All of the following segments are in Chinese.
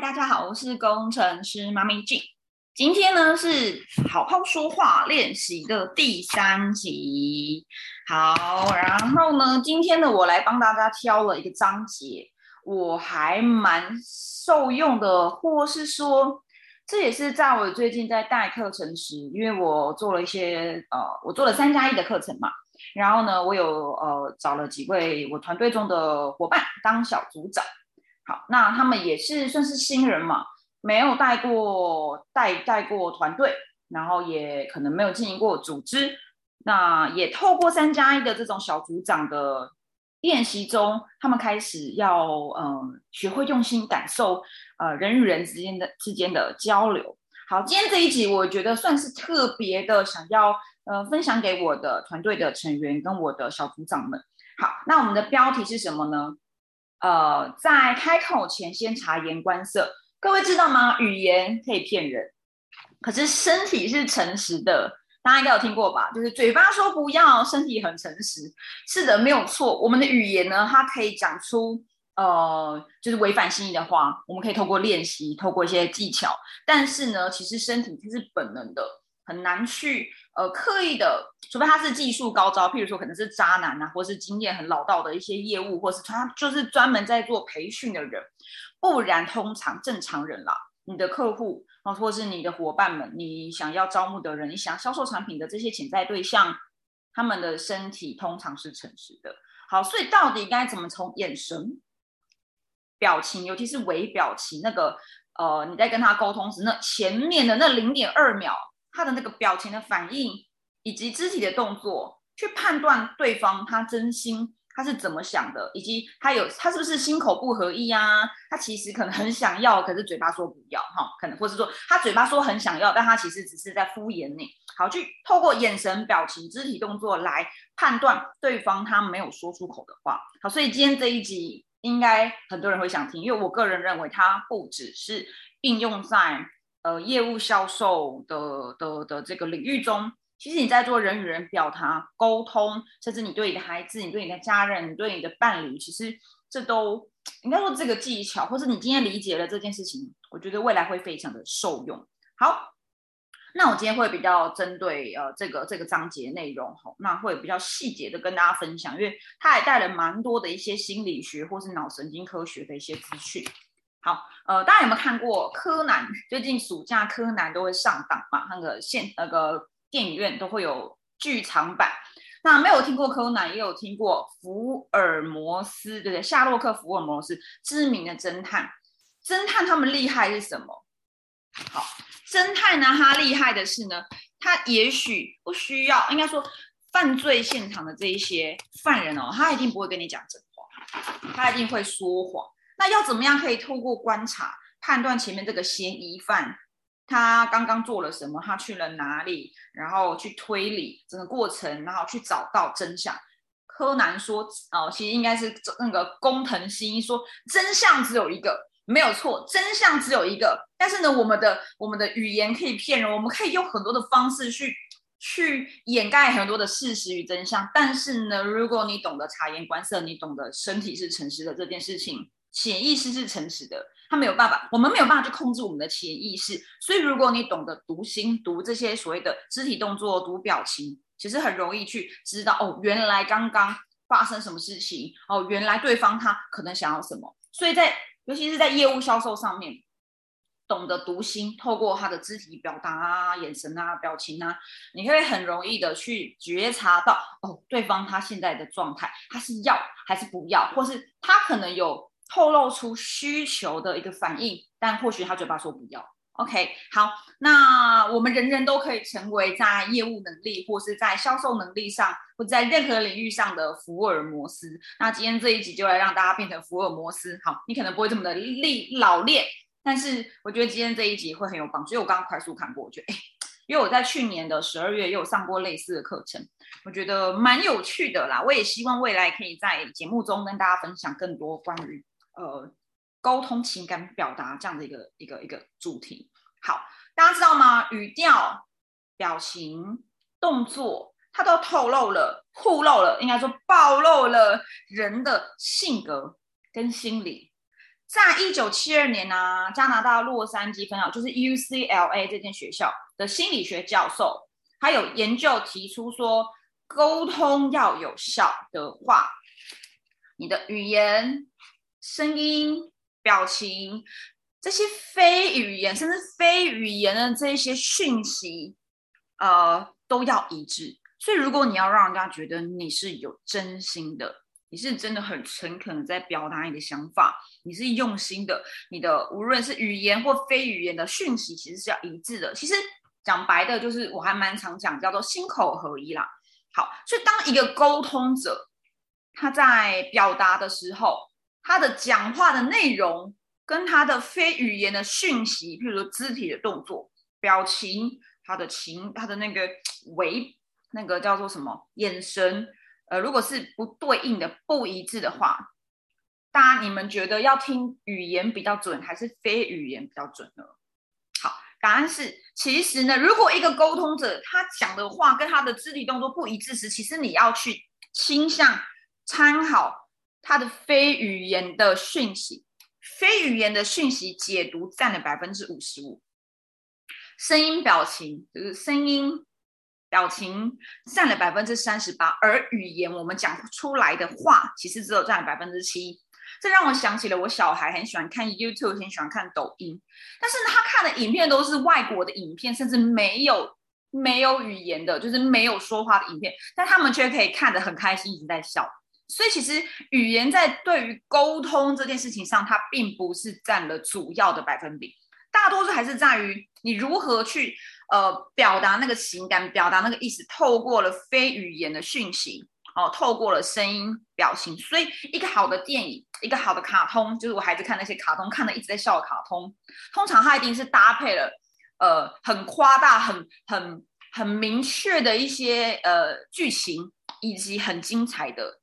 大家好，我是工程师妈咪 G。今天呢是好好说话练习的第三集。好，然后呢，今天呢我来帮大家挑了一个章节，我还蛮受用的，或是说这也是在我最近在带课程时，因为我做了一些呃，我做了三加一的课程嘛，然后呢，我有呃找了几位我团队中的伙伴当小组长。好，那他们也是算是新人嘛，没有带过带带过团队，然后也可能没有经营过组织，那也透过三加一的这种小组长的练习中，他们开始要呃学会用心感受呃人与人之间的之间的交流。好，今天这一集我觉得算是特别的，想要呃分享给我的团队的成员跟我的小组长们。好，那我们的标题是什么呢？呃，在开口前先察言观色，各位知道吗？语言可以骗人，可是身体是诚实的，大家应该有听过吧？就是嘴巴说不要，身体很诚实。是的，没有错。我们的语言呢，它可以讲出呃，就是违反心意的话，我们可以透过练习，透过一些技巧。但是呢，其实身体它是本能的，很难去。呃，刻意的，除非他是技术高招，譬如说可能是渣男啊，或是经验很老道的一些业务，或是他就是专门在做培训的人，不然通常正常人啦，你的客户啊，或是你的伙伴们，你想要招募的人，你想销售产品的这些潜在对象，他们的身体通常是诚实的。好，所以到底该怎么从眼神、表情，尤其是微表情那个，呃，你在跟他沟通时，那前面的那零点二秒。他的那个表情的反应，以及肢体的动作，去判断对方他真心他是怎么想的，以及他有他是不是心口不合意啊？他其实可能很想要，可是嘴巴说不要哈，可能或是说他嘴巴说很想要，但他其实只是在敷衍你。好，去透过眼神、表情、肢体动作来判断对方他没有说出口的话。好，所以今天这一集应该很多人会想听，因为我个人认为它不只是应用在。呃，业务销售的的的这个领域中，其实你在做人与人表达沟通，甚至你对你的孩子、你对你的家人、你对你的伴侣，其实这都应该说这个技巧，或者你今天理解了这件事情，我觉得未来会非常的受用。好，那我今天会比较针对呃这个这个章节内容，哈，那会比较细节的跟大家分享，因为它还带了蛮多的一些心理学或是脑神经科学的一些资讯。好，呃，大家有没有看过柯南？最近暑假柯南都会上档嘛，那个现那个电影院都会有剧场版。那没有听过柯南，也有听过福尔摩斯，对不对？夏洛克·福尔摩斯，知名的侦探。侦探他们厉害是什么？好，侦探呢，他厉害的是呢，他也许不需要，应该说犯罪现场的这一些犯人哦，他一定不会跟你讲真话，他一定会说谎。那要怎么样可以透过观察判断前面这个嫌疑犯他刚刚做了什么，他去了哪里，然后去推理整个过程，然后去找到真相。柯南说：“哦，其实应该是那个工藤新一说，真相只有一个，没有错，真相只有一个。但是呢，我们的我们的语言可以骗人，我们可以用很多的方式去去掩盖很多的事实与真相。但是呢，如果你懂得察言观色，你懂得身体是诚实的这件事情。”潜意识是诚实的，他没有办法，我们没有办法去控制我们的潜意识。所以，如果你懂得读心、读这些所谓的肢体动作、读表情，其实很容易去知道哦，原来刚刚发生什么事情哦，原来对方他可能想要什么。所以在尤其是在业务销售上面，懂得读心，透过他的肢体表达啊、眼神啊、表情啊，你会很容易的去觉察到哦，对方他现在的状态，他是要还是不要，或是他可能有。透露出需求的一个反应，但或许他嘴巴说不要。OK，好，那我们人人都可以成为在业务能力或是在销售能力上，或在任何领域上的福尔摩斯。那今天这一集就来让大家变成福尔摩斯。好，你可能不会这么的历老练，但是我觉得今天这一集会很有帮助。因为我刚刚快速看过，我觉得，哎，因为我在去年的十二月也有上过类似的课程，我觉得蛮有趣的啦。我也希望未来可以在节目中跟大家分享更多关于。呃，沟通情感表达这样的一个一个一个主题。好，大家知道吗？语调、表情、动作，它都透露了、透露了，应该说暴露了人的性格跟心理。在一九七二年呢，加拿大洛杉矶分校就是 UCLA 这间学校的心理学教授，他有研究提出说，沟通要有效的话，你的语言、声音、表情这些非语言甚至非语言的这些讯息，呃，都要一致。所以，如果你要让人家觉得你是有真心的，你是真的很诚恳的在表达你的想法，你是用心的，你的无论是语言或非语言的讯息，其实是要一致的。其实讲白的，就是我还蛮常讲，叫做心口合一啦。好，所以当一个沟通者他在表达的时候，他的讲话的内容跟他的非语言的讯息，譬如说肢体的动作、表情、他的情、他的那个微。那个叫做什么眼神？呃，如果是不对应的、不一致的话，大家你们觉得要听语言比较准，还是非语言比较准呢？好，答案是，其实呢，如果一个沟通者他讲的话跟他的肢体动作不一致时，其实你要去倾向参考他的非语言的讯息，非语言的讯息解读占了百分之五十五，声音、表情就是声音。表情占了百分之三十八，而语言我们讲出来的话，其实只有占了百分之七。这让我想起了我小孩很喜欢看 YouTube，很喜欢看抖音，但是他看的影片都是外国的影片，甚至没有没有语言的，就是没有说话的影片，但他们却可以看得很开心，一直在笑。所以其实语言在对于沟通这件事情上，它并不是占了主要的百分比，大多数还是在于你如何去。呃，表达那个情感，表达那个意思，透过了非语言的讯息，哦，透过了声音、表情。所以，一个好的电影，一个好的卡通，就是我孩子看那些卡通，看的一直在笑的卡通，通常它一定是搭配了呃很夸大、很很很明确的一些呃剧情，以及很精彩的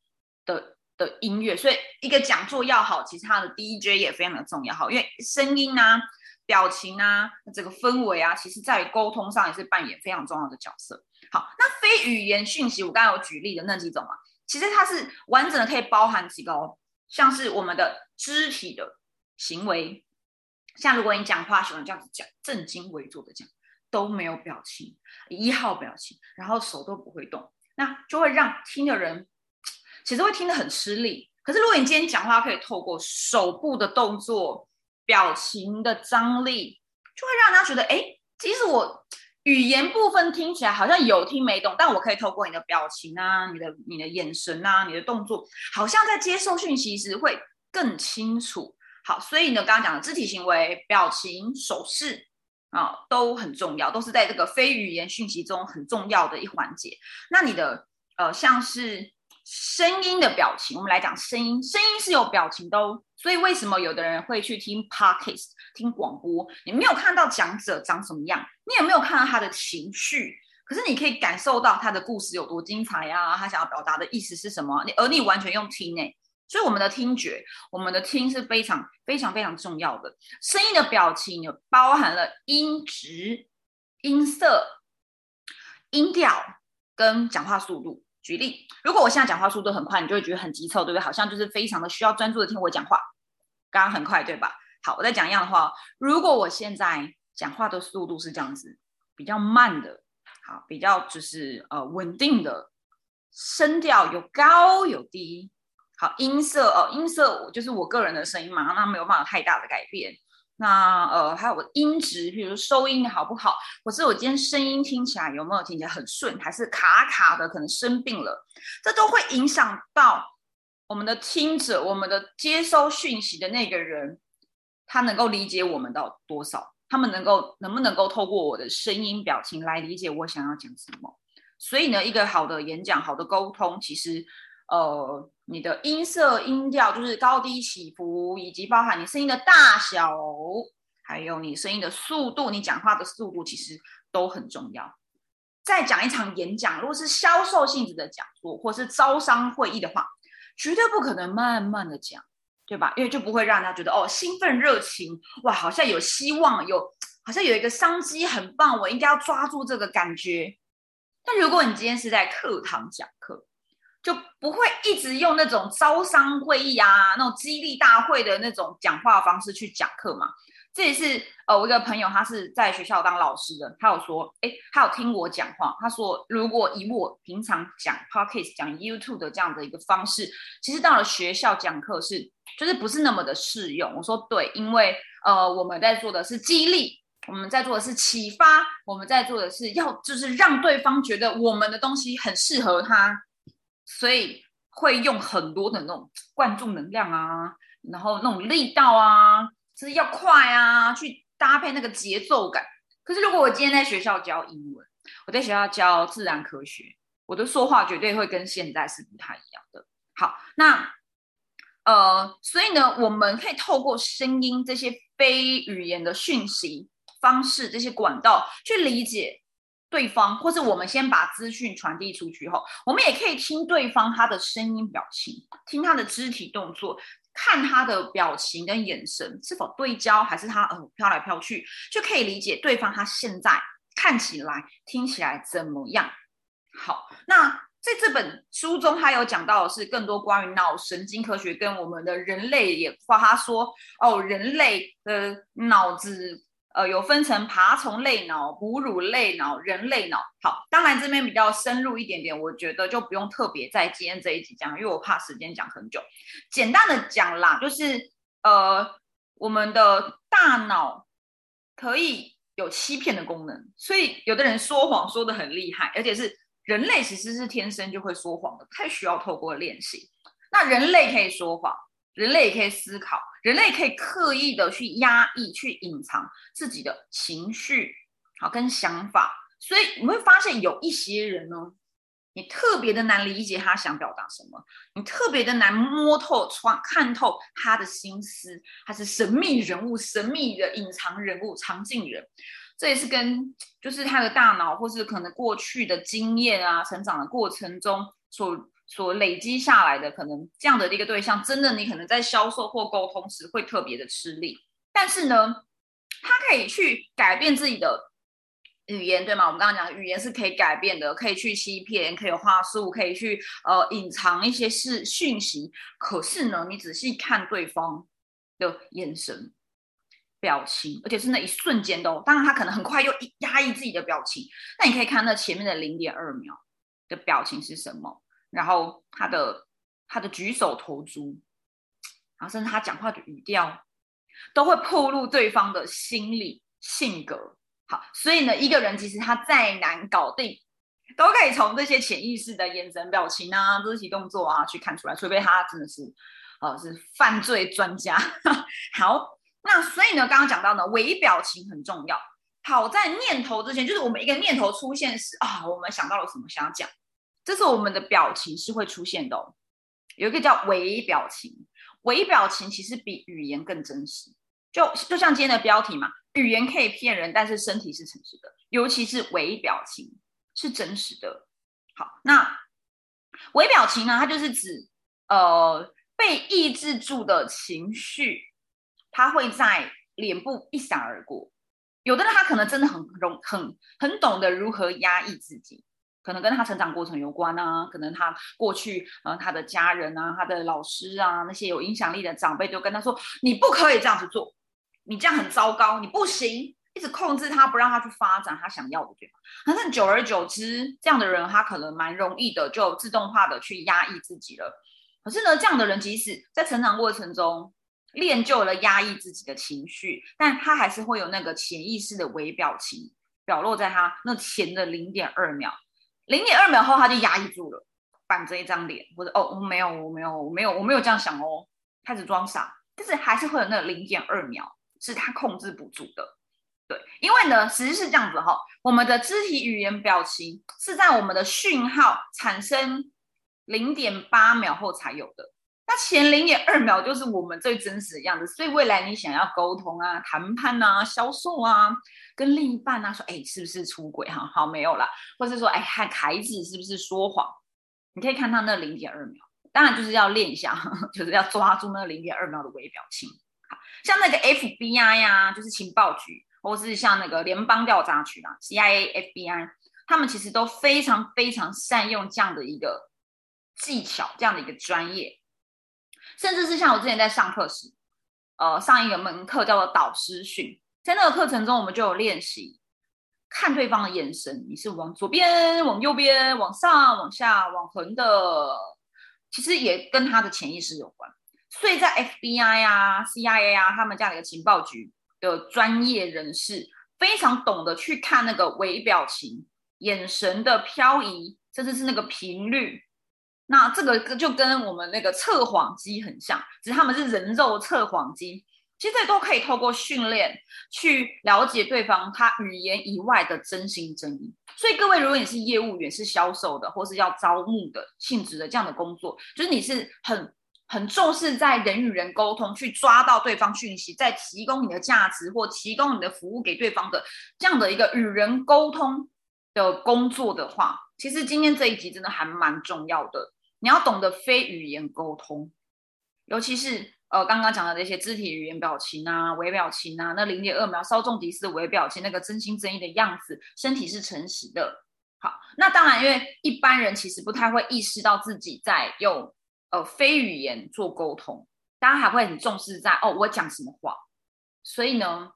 的的音乐。所以，一个讲座要好，其实它的 DJ 也非常的重要，哈，因为声音啊。表情啊，这个氛围啊，其实在沟通上也是扮演非常重要的角色。好，那非语言讯息，我刚刚有举例的那几种啊，其实它是完整的，可以包含几个哦，像是我们的肢体的行为，像如果你讲话喜欢这样子讲，正襟危坐的讲，都没有表情，一号表情，然后手都不会动，那就会让听的人其实会听得很吃力。可是如果你今天讲话可以透过手部的动作。表情的张力就会让他觉得，哎，即使我语言部分听起来好像有听没懂，但我可以透过你的表情啊、你的、你的眼神啊、你的动作，好像在接受讯息时会更清楚。好，所以呢，刚刚讲的肢体行为、表情、手势啊，都很重要，都是在这个非语言讯息中很重要的一环节。那你的呃，像是。声音的表情，我们来讲声音。声音是有表情的哦，所以为什么有的人会去听 podcast 听广播？你没有看到讲者长什么样，你也没有看到他的情绪，可是你可以感受到他的故事有多精彩呀，他想要表达的意思是什么？你而你完全用听诶，所以我们的听觉，我们的听是非常非常非常重要的。声音的表情有包含了音质、音色、音调跟讲话速度。举例，如果我现在讲话速度很快，你就会觉得很急凑，对不对？好像就是非常的需要专注的听我讲话。刚刚很快，对吧？好，我再讲一样的话。如果我现在讲话的速度是这样子，比较慢的，好，比较就是呃稳定的，声调有高有低，好，音色哦，音色就是我个人的声音嘛，那没有办法太大的改变。那呃，还有我音质，比如收音好不好，或是我今天声音听起来有没有听起来很顺，还是卡卡的，可能生病了，这都会影响到我们的听者，我们的接收讯息的那个人，他能够理解我们到多少，他们能够能不能够透过我的声音表情来理解我想要讲什么？所以呢，一个好的演讲，好的沟通，其实。呃，你的音色、音调就是高低起伏，以及包含你声音的大小，还有你声音的速度，你讲话的速度其实都很重要。再讲一场演讲，如果是销售性质的讲座，或是招商会议的话，绝对不可能慢慢的讲，对吧？因为就不会让他觉得哦，兴奋、热情，哇，好像有希望，有好像有一个商机，很棒，我应该要抓住这个感觉。但如果你今天是在课堂讲课，就不会一直用那种招商会议啊、那种激励大会的那种讲话方式去讲课嘛。这也是呃，我一个朋友，他是在学校当老师的，他有说，哎，他有听我讲话，他说，如果以我平常讲 podcast、讲 YouTube 的这样的一个方式，其实到了学校讲课是，就是不是那么的适用。我说对，因为呃，我们在做的是激励，我们在做的是启发，我们在做的是要就是让对方觉得我们的东西很适合他，所以会用很多的那种灌注能量啊，然后那种力道啊。就是要快啊，去搭配那个节奏感。可是如果我今天在学校教英文，我在学校教自然科学，我的说话绝对会跟现在是不太一样的。好，那呃，所以呢，我们可以透过声音这些非语言的讯息方式，这些管道去理解对方，或是我们先把资讯传递出去后，我们也可以听对方他的声音表情，听他的肢体动作。看他的表情跟眼神是否对焦，还是他呃飘来飘去，就可以理解对方他现在看起来、听起来怎么样。好，那在这本书中，他有讲到的是更多关于脑神经科学跟我们的人类演化。他说，哦，人类的脑子。呃，有分成爬虫类脑、哺乳类脑、人类脑。好，当然这边比较深入一点点，我觉得就不用特别在今天这一集讲，因为我怕时间讲很久。简单的讲啦，就是呃，我们的大脑可以有欺骗的功能，所以有的人说谎说的很厉害，而且是人类其实是天生就会说谎的，太需要透过练习。那人类可以说谎。人类也可以思考，人类可以刻意的去压抑、去隐藏自己的情绪，好跟想法。所以你会发现有一些人呢，你特别的难理解他想表达什么，你特别的难摸透、穿看透他的心思，他是神秘人物、神秘的隐藏人物、藏镜人。这也是跟就是他的大脑，或是可能过去的经验啊、成长的过程中所。所累积下来的可能这样的一个对象，真的你可能在销售或沟通时会特别的吃力。但是呢，他可以去改变自己的语言，对吗？我们刚刚讲语言是可以改变的，可以去欺骗，可以话术，可以去呃隐藏一些事讯息。可是呢，你仔细看对方的眼神、表情，而且是那一瞬间都，当然他可能很快又压抑自己的表情。那你可以看那前面的零点二秒的表情是什么？然后他的他的举手投足，然后甚至他讲话的语调，都会透露对方的心理性格。好，所以呢，一个人其实他再难搞定，都可以从这些潜意识的眼神、表情啊、肢体动作啊去看出来。除非他真的是呃是犯罪专家。好，那所以呢，刚刚讲到呢，微表情很重要。好在念头之前，就是我们一个念头出现时啊，我们想到了什么想要讲。这是我们的表情是会出现的，有一个叫微表情，微表情其实比语言更真实。就就像今天的标题嘛，语言可以骗人，但是身体是诚实的，尤其是微表情是真实的。好，那微表情呢？它就是指呃被抑制住的情绪，它会在脸部一闪而过。有的人他可能真的很容很很懂得如何压抑自己。可能跟他成长过程有关啊，可能他过去呃他的家人啊，他的老师啊，那些有影响力的长辈都跟他说，你不可以这样子做，你这样很糟糕，你不行，一直控制他，不让他去发展他想要的，对吗？反正久而久之，这样的人他可能蛮容易的，就自动化的去压抑自己了。可是呢，这样的人即使在成长过程中练就了压抑自己的情绪，但他还是会有那个潜意识的微表情表露在他那前的零点二秒。零点二秒后，他就压抑住了，板着一张脸，或者哦，我没有，我没有，我没有，我没有这样想哦，开始装傻，但是还是会有那零点二秒是他控制不住的，对，因为呢，实际是这样子哈，我们的肢体语言表情是在我们的讯号产生零点八秒后才有的。那前零点二秒就是我们最真实的样子，所以未来你想要沟通啊、谈判啊、销售啊、跟另一半啊说，哎，是不是出轨哈？好，没有了，或是说，哎，看孩子是不是说谎？你可以看他那零点二秒，当然就是要练一下，就是要抓住那零点二秒的微表情。像那个 FBI 呀，就是情报局，或是像那个联邦调查局啊，CIA、FBI，他们其实都非常非常善用这样的一个技巧这样的一个专业，甚至是像我之前在上课时，呃，上一个门课叫做导师训，在那个课程中，我们就有练习看对方的眼神，你是往左边、往右边、往上、往下、往横的，其实也跟他的潜意识有关。所以在 FBI 啊、CIA 啊，他们这样的一个情报局的专业人士，非常懂得去看那个微表情、眼神的漂移，甚至是那个频率。那这个就跟我们那个测谎机很像，只是他们是人肉测谎机。其实这都可以透过训练去了解对方他语言以外的真心真意。所以各位，如果你是业务员、是销售的，或是要招募的性质的这样的工作，就是你是很很重视在人与人沟通，去抓到对方讯息，再提供你的价值或提供你的服务给对方的这样的一个与人沟通的工作的话，其实今天这一集真的还蛮重要的。你要懂得非语言沟通，尤其是呃刚刚讲的那些肢体语言、表情啊、微表情啊，那零点二秒稍纵即逝的微表情，那个真心真意的样子，身体是诚实的。好，那当然，因为一般人其实不太会意识到自己在用呃非语言做沟通，大家还会很重视在哦我讲什么话，所以呢，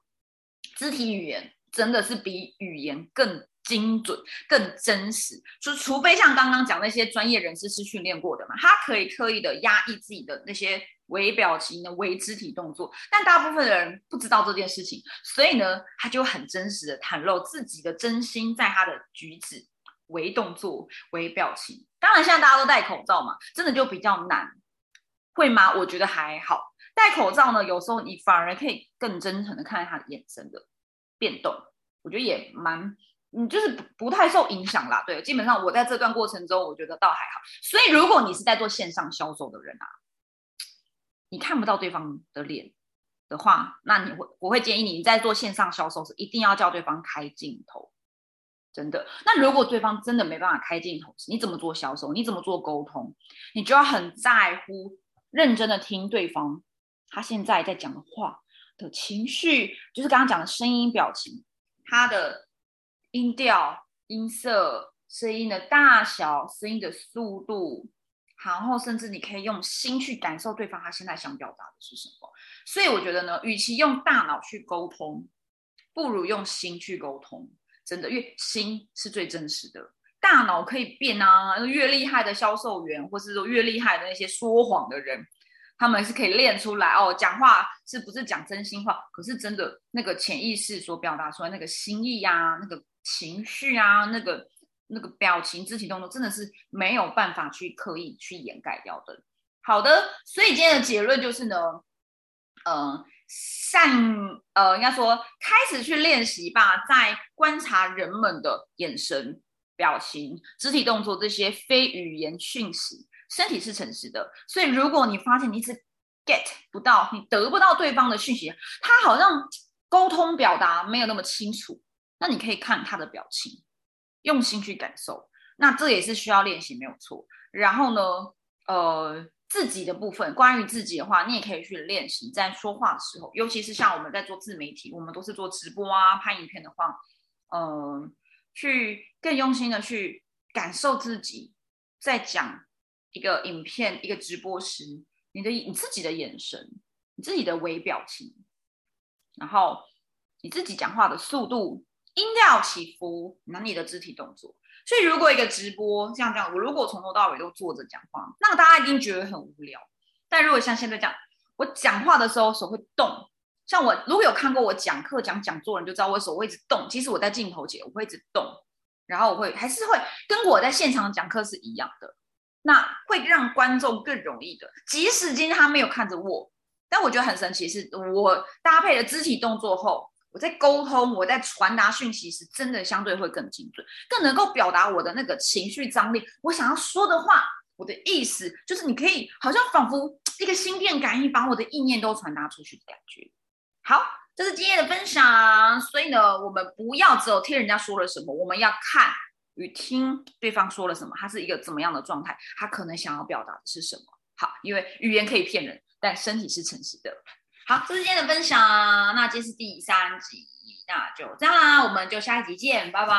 肢体语言真的是比语言更。精准更真实，就除非像刚刚讲那些专业人士是训练过的嘛，他可以刻意的压抑自己的那些微表情的微肢体动作，但大部分的人不知道这件事情，所以呢，他就很真实的袒露自己的真心，在他的举止、微动作、微表情。当然，现在大家都戴口罩嘛，真的就比较难，会吗？我觉得还好，戴口罩呢，有时候你反而可以更真诚的看他的眼神的变动，我觉得也蛮。你就是不不太受影响啦，对，基本上我在这段过程中，我觉得倒还好。所以如果你是在做线上销售的人啊，你看不到对方的脸的话，那你会我会建议你在做线上销售时，一定要叫对方开镜头，真的。那如果对方真的没办法开镜头你怎么做销售？你怎么做沟通？你就要很在乎，认真的听对方他现在在讲的话的情绪，就是刚刚讲的声音、表情，他的。音调、音色、声音的大小、声音的速度，然后甚至你可以用心去感受对方他现在想表达的是什么。所以我觉得呢，与其用大脑去沟通，不如用心去沟通。真的，因为心是最真实的。大脑可以变啊，越厉害的销售员，或是说越厉害的那些说谎的人。他们是可以练出来哦，讲话是不是讲真心话？可是真的那个潜意识所表达出来那个心意呀，那个情绪啊，那个那个表情、肢体动作，真的是没有办法去刻意去掩盖掉的。好的，所以今天的结论就是呢，呃，善呃，应该说开始去练习吧，在观察人们的眼神、表情、肢体动作这些非语言讯息。身体是诚实的，所以如果你发现你一直 get 不到，你得不到对方的讯息，他好像沟通表达没有那么清楚，那你可以看他的表情，用心去感受。那这也是需要练习，没有错。然后呢，呃，自己的部分，关于自己的话，你也可以去练习，在说话的时候，尤其是像我们在做自媒体，我们都是做直播啊、拍影片的话，嗯，去更用心的去感受自己在讲。一个影片，一个直播时，你的你自己的眼神，你自己的微表情，然后你自己讲话的速度、音调起伏，那你的肢体动作。所以，如果一个直播像这样，我如果从头到尾都坐着讲话，那大家一定觉得很无聊。但如果像现在这样，我讲话的时候手会动，像我如果有看过我讲课讲讲座人就知道我手会一直动。其实我在镜头前我会一直动，然后我会还是会跟我在现场讲课是一样的。那会让观众更容易的，即使今天他没有看着我，但我觉得很神奇，是我搭配了肢体动作后，我在沟通，我在传达讯息时，真的相对会更精准，更能够表达我的那个情绪张力，我想要说的话，我的意思，就是你可以好像仿佛一个心电感应，把我的意念都传达出去的感觉。好，这是今天的分享，所以呢，我们不要只有听人家说了什么，我们要看。与听对方说了什么，他是一个怎么样的状态，他可能想要表达的是什么？好，因为语言可以骗人，但身体是诚实的。好，这是今天的分享，那这是第三集，那就这样啦，我们就下一集见，拜拜。